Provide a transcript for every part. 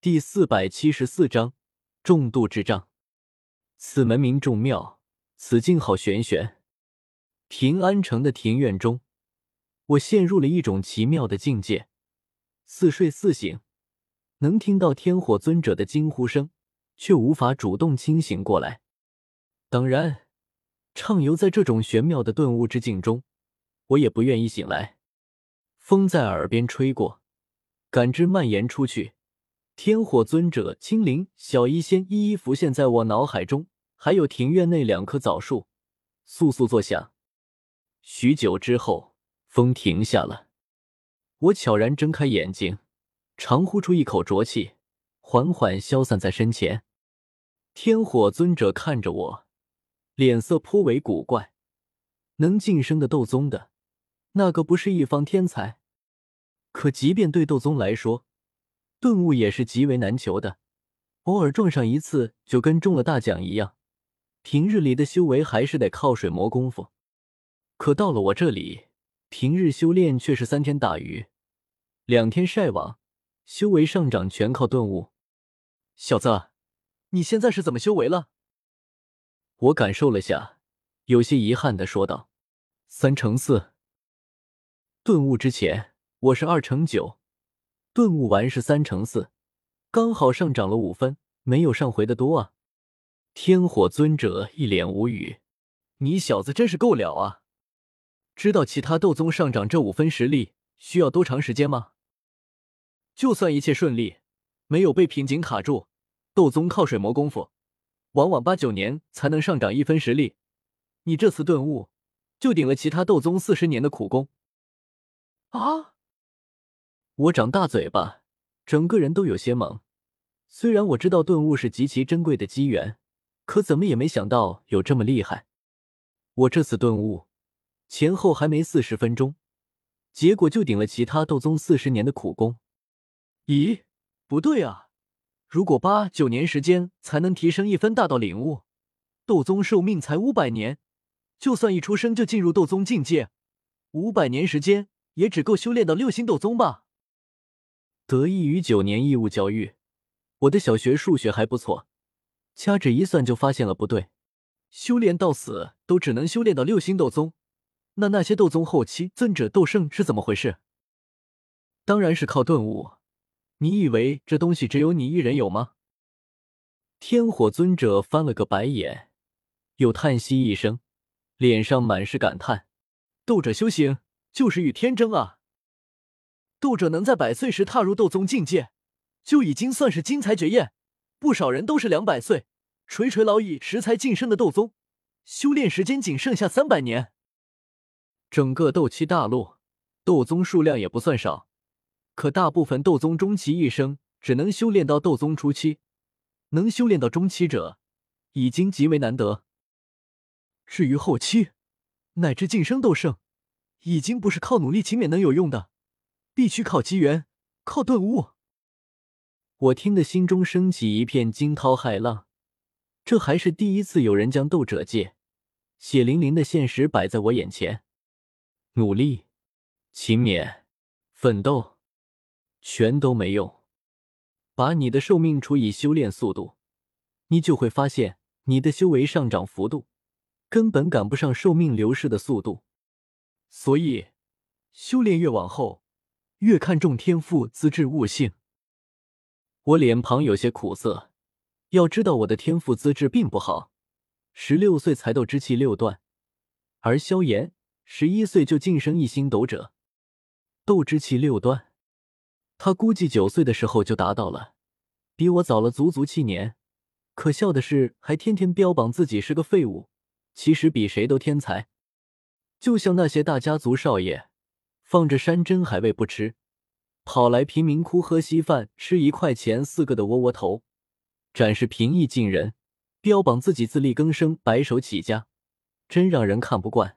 第四百七十四章重度智障。此门名众妙，此境好玄玄。平安城的庭院中，我陷入了一种奇妙的境界，似睡似醒，能听到天火尊者的惊呼声，却无法主动清醒过来。当然，畅游在这种玄妙的顿悟之境中，我也不愿意醒来。风在耳边吹过，感知蔓延出去。天火尊者、青灵、小医仙一一浮现在我脑海中，还有庭院内两棵枣树，簌簌作响。许久之后，风停下了，我悄然睁开眼睛，长呼出一口浊气，缓缓消散在身前。天火尊者看着我，脸色颇为古怪。能晋升的斗宗的，那个不是一方天才？可即便对斗宗来说，顿悟也是极为难求的，偶尔撞上一次就跟中了大奖一样。平日里的修为还是得靠水磨功夫，可到了我这里，平日修炼却是三天打鱼，两天晒网，修为上涨全靠顿悟。小子，你现在是怎么修为了？我感受了下，有些遗憾的说道：“三乘四。顿悟之前，我是二乘九。”顿悟完是三乘四，刚好上涨了五分，没有上回的多啊！天火尊者一脸无语：“你小子真是够了啊！知道其他斗宗上涨这五分实力需要多长时间吗？就算一切顺利，没有被瓶颈卡住，斗宗靠水磨功夫，往往八九年才能上涨一分实力。你这次顿悟，就顶了其他斗宗四十年的苦功啊！”我长大嘴巴，整个人都有些懵。虽然我知道顿悟是极其珍贵的机缘，可怎么也没想到有这么厉害。我这次顿悟前后还没四十分钟，结果就顶了其他斗宗四十年的苦功。咦，不对啊！如果八九年时间才能提升一分大道领悟，斗宗寿命才五百年，就算一出生就进入斗宗境界，五百年时间也只够修炼到六星斗宗吧？得益于九年义务教育，我的小学数学还不错。掐指一算，就发现了不对。修炼到死都只能修炼到六星斗宗，那那些斗宗后期尊者斗圣是怎么回事？当然是靠顿悟。你以为这东西只有你一人有吗？天火尊者翻了个白眼，又叹息一声，脸上满是感叹：斗者修行就是与天争啊！斗者能在百岁时踏入斗宗境界，就已经算是惊才绝艳。不少人都是两百岁垂垂老矣时才晋升的斗宗，修炼时间仅剩下三百年。整个斗气大陆，斗宗数量也不算少，可大部分斗宗终其一生只能修炼到斗宗初期，能修炼到中期者已经极为难得。至于后期，乃至晋升斗圣，已经不是靠努力勤勉能有用的。必须靠机缘，靠顿悟。我听得心中升起一片惊涛骇浪，这还是第一次有人将斗者界血淋淋的现实摆在我眼前。努力、勤勉、奋斗，全都没用。把你的寿命除以修炼速度，你就会发现你的修为上涨幅度根本赶不上寿命流逝的速度。所以，修炼越往后。越看重天赋、资质、悟性。我脸庞有些苦涩。要知道，我的天赋资质并不好，十六岁才斗之气六段，而萧炎十一岁就晋升一星斗者，斗之气六段，他估计九岁的时候就达到了，比我早了足足七年。可笑的是，还天天标榜自己是个废物，其实比谁都天才。就像那些大家族少爷。放着山珍海味不吃，跑来贫民窟喝稀饭，吃一块钱四个的窝窝头，展示平易近人，标榜自己自力更生，白手起家，真让人看不惯。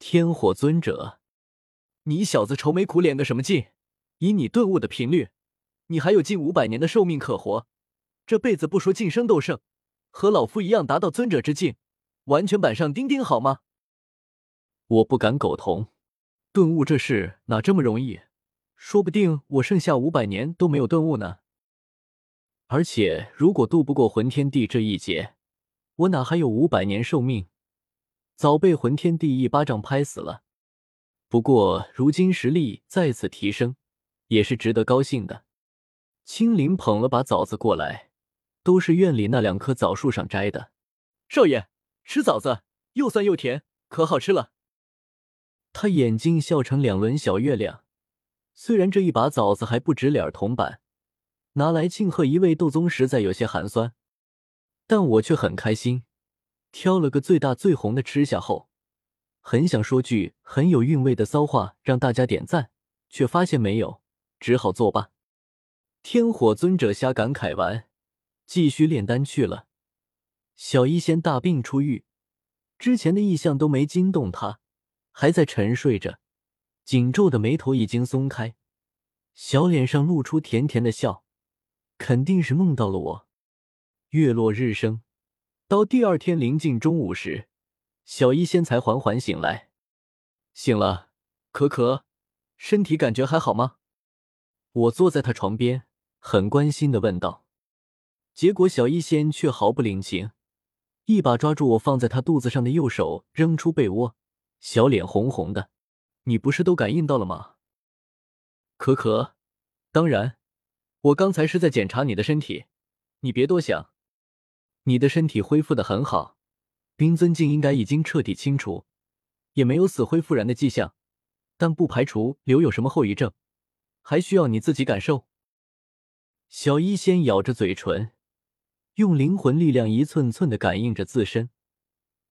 天火尊者，你小子愁眉苦脸个什么劲？以你顿悟的频率，你还有近五百年的寿命可活，这辈子不说晋升斗圣，和老夫一样达到尊者之境，完全板上钉钉，好吗？我不敢苟同。顿悟这事哪这么容易？说不定我剩下五百年都没有顿悟呢。而且如果渡不过魂天帝这一劫，我哪还有五百年寿命？早被魂天帝一巴掌拍死了。不过如今实力再次提升，也是值得高兴的。青灵捧了把枣子过来，都是院里那两棵枣树上摘的。少爷，吃枣子，又酸又甜，可好吃了。他眼睛笑成两轮小月亮。虽然这一把枣子还不值两铜板，拿来庆贺一位斗宗实在有些寒酸，但我却很开心。挑了个最大最红的吃下后，很想说句很有韵味的骚话让大家点赞，却发现没有，只好作罢。天火尊者瞎感慨完，继续炼丹去了。小医仙大病初愈，之前的异象都没惊动他，还在沉睡着，紧皱的眉头已经松开，小脸上露出甜甜的笑，肯定是梦到了我。月落日升，到第二天临近中午时，小医仙才缓缓醒来。醒了，可可，身体感觉还好吗？我坐在他床边。很关心的问道，结果小医仙却毫不领情，一把抓住我放在他肚子上的右手，扔出被窝，小脸红红的。你不是都感应到了吗？可可，当然，我刚才是在检查你的身体，你别多想。你的身体恢复的很好，冰尊境应该已经彻底清除，也没有死灰复燃的迹象，但不排除留有什么后遗症，还需要你自己感受。小医仙咬着嘴唇，用灵魂力量一寸寸的感应着自身，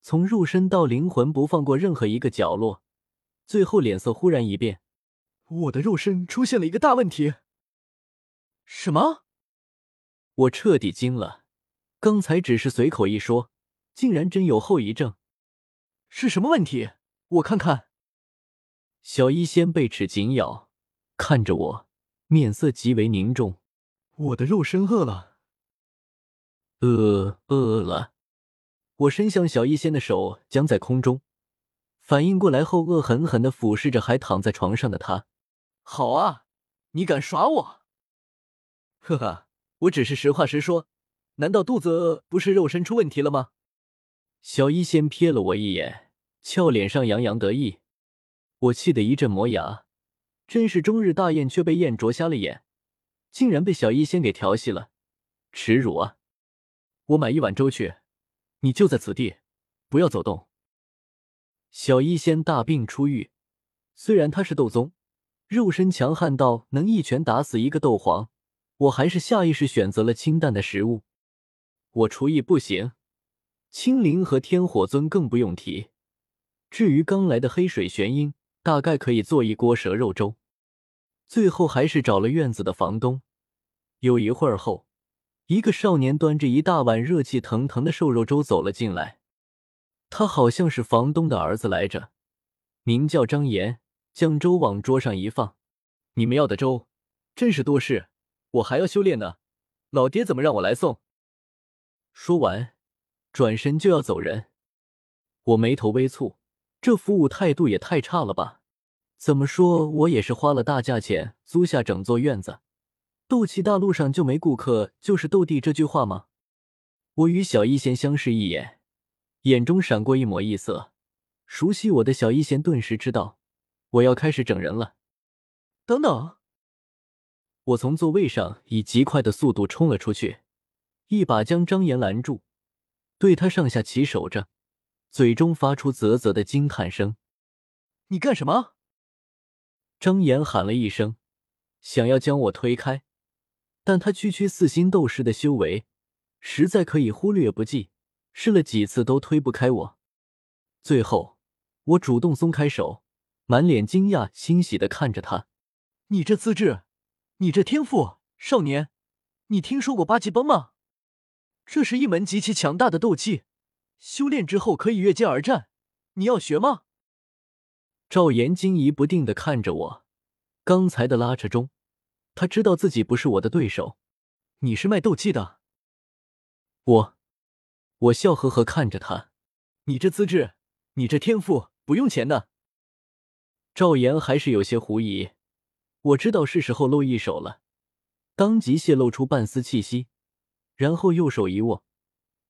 从肉身到灵魂，不放过任何一个角落。最后脸色忽然一变：“我的肉身出现了一个大问题。”“什么？”我彻底惊了。刚才只是随口一说，竟然真有后遗症。是什么问题？我看看。小医仙被齿紧咬，看着我，面色极为凝重。我的肉身饿了，饿饿了。我伸向小医仙的手僵在空中，反应过来后，恶狠狠的俯视着还躺在床上的他。好啊，你敢耍我？呵呵，我只是实话实说。难道肚子饿不是肉身出问题了吗？小医仙瞥了我一眼，俏脸上洋洋得意。我气得一阵磨牙，真是终日大宴却被宴啄瞎了眼。竟然被小医仙给调戏了，耻辱啊！我买一碗粥去，你就在此地，不要走动。小医仙大病初愈，虽然他是斗宗，肉身强悍到能一拳打死一个斗皇，我还是下意识选择了清淡的食物。我厨艺不行，青灵和天火尊更不用提。至于刚来的黑水玄鹰，大概可以做一锅蛇肉粥。最后还是找了院子的房东。有一会儿后，一个少年端着一大碗热气腾腾的瘦肉粥走了进来。他好像是房东的儿子来着，名叫张岩。将粥往桌上一放：“你们要的粥真是多事，我还要修炼呢。老爹怎么让我来送？”说完，转身就要走人。我眉头微蹙，这服务态度也太差了吧！怎么说，我也是花了大价钱租下整座院子。斗气大陆上就没顾客就是斗帝这句话吗？我与小一仙相视一眼，眼中闪过一抹异色。熟悉我的小一仙顿时知道我要开始整人了。等等！我从座位上以极快的速度冲了出去，一把将张岩拦住，对他上下其手着，嘴中发出啧啧的惊叹声：“你干什么？”张岩喊了一声，想要将我推开，但他区区四星斗士的修为，实在可以忽略不计，试了几次都推不开我。最后，我主动松开手，满脸惊讶欣喜的看着他：“你这资质，你这天赋，少年，你听说过八极崩吗？这是一门极其强大的斗技，修炼之后可以越阶而战，你要学吗？”赵岩惊疑不定的看着我，刚才的拉扯中，他知道自己不是我的对手。你是卖斗气的？我，我笑呵呵看着他。你这资质，你这天赋，不用钱的。赵岩还是有些狐疑。我知道是时候露一手了，当即泄露出半丝气息，然后右手一握，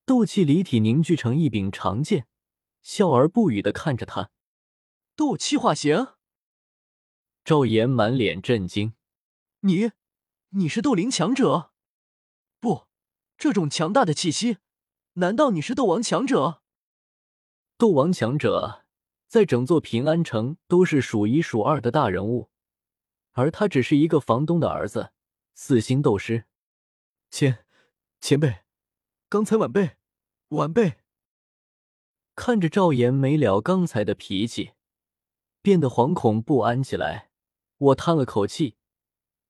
斗气离体凝聚成一柄长剑，笑而不语的看着他。斗气化形。赵岩满脸震惊：“你，你是斗灵强者？不，这种强大的气息，难道你是斗王强者？斗王强者在整座平安城都是数一数二的大人物，而他只是一个房东的儿子，四星斗师。前前辈，刚才晚辈，晚辈。”看着赵岩没了刚才的脾气，变得惶恐不安起来。我叹了口气，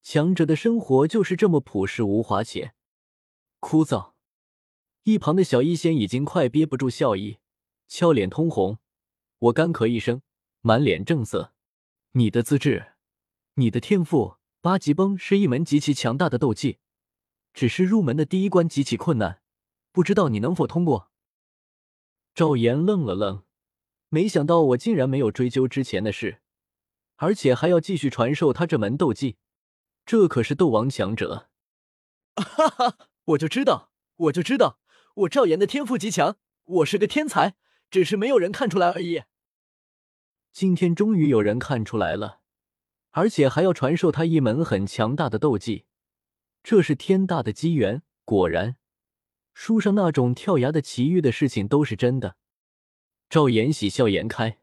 强者的生活就是这么朴实无华且枯燥。一旁的小医仙已经快憋不住笑意，俏脸通红。我干咳一声，满脸正色：“你的资质，你的天赋，八极崩是一门极其强大的斗技，只是入门的第一关极其困难，不知道你能否通过？”赵岩愣了愣，没想到我竟然没有追究之前的事。而且还要继续传授他这门斗技，这可是斗王强者！哈哈，我就知道，我就知道，我赵岩的天赋极强，我是个天才，只是没有人看出来而已。今天终于有人看出来了，而且还要传授他一门很强大的斗技，这是天大的机缘。果然，书上那种跳崖的奇遇的事情都是真的。赵岩喜笑颜开，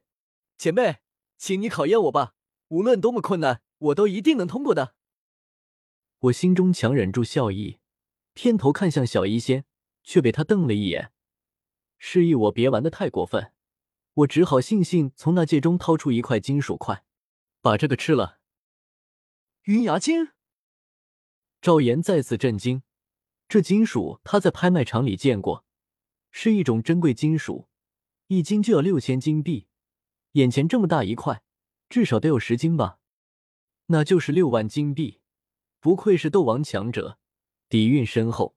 前辈，请你考验我吧。无论多么困难，我都一定能通过的。我心中强忍住笑意，偏头看向小医仙，却被他瞪了一眼，示意我别玩的太过分。我只好悻悻从那戒中掏出一块金属块，把这个吃了。云牙金。赵岩再次震惊，这金属他在拍卖场里见过，是一种珍贵金属，一斤就要六千金币，眼前这么大一块。至少得有十斤吧，那就是六万金币。不愧是斗王强者，底蕴深厚。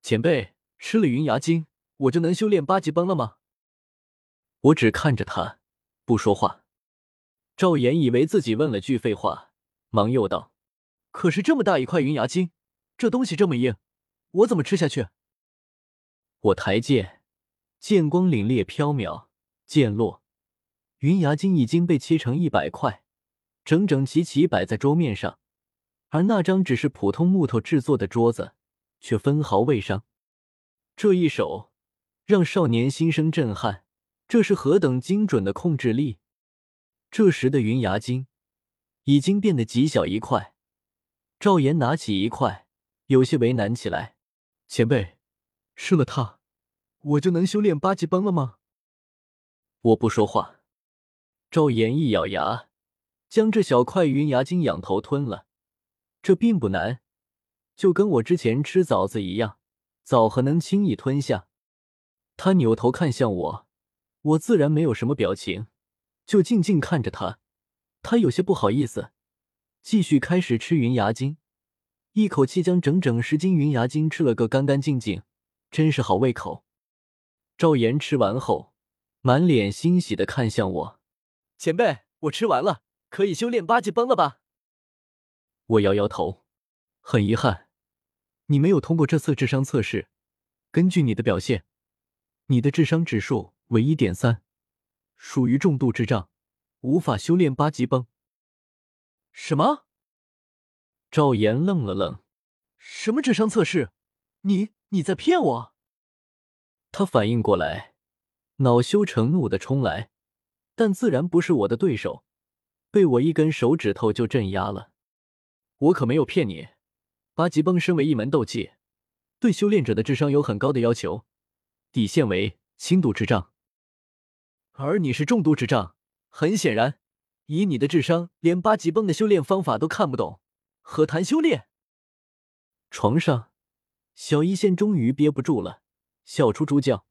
前辈吃了云牙精，我就能修炼八级崩了吗？我只看着他，不说话。赵岩以为自己问了句废话，忙又道：“可是这么大一块云牙精，这东西这么硬，我怎么吃下去？”我抬剑，剑光凛冽飘渺，剑落。云牙金已经被切成一百块，整整齐齐摆在桌面上，而那张只是普通木头制作的桌子，却分毫未伤。这一手让少年心生震撼，这是何等精准的控制力！这时的云牙金已经变得极小一块，赵岩拿起一块，有些为难起来：“前辈，吃了它，我就能修炼八级崩了吗？”我不说话。赵岩一咬牙，将这小块云牙精仰头吞了。这并不难，就跟我之前吃枣子一样，枣核能轻易吞下。他扭头看向我，我自然没有什么表情，就静静看着他。他有些不好意思，继续开始吃云牙精，一口气将整整十斤云牙精吃了个干干净净，真是好胃口。赵岩吃完后，满脸欣喜的看向我。前辈，我吃完了，可以修炼八级崩了吧？我摇摇头，很遗憾，你没有通过这次智商测试。根据你的表现，你的智商指数为一点三，属于重度智障，无法修炼八级崩。什么？赵岩愣了愣，什么智商测试？你你在骗我？他反应过来，恼羞成怒的冲来。但自然不是我的对手，被我一根手指头就镇压了。我可没有骗你，八级崩身为一门斗技，对修炼者的智商有很高的要求，底线为轻度智障。而你是重度智障，很显然，以你的智商，连八级崩的修炼方法都看不懂，何谈修炼？床上，小医仙终于憋不住了，笑出猪叫。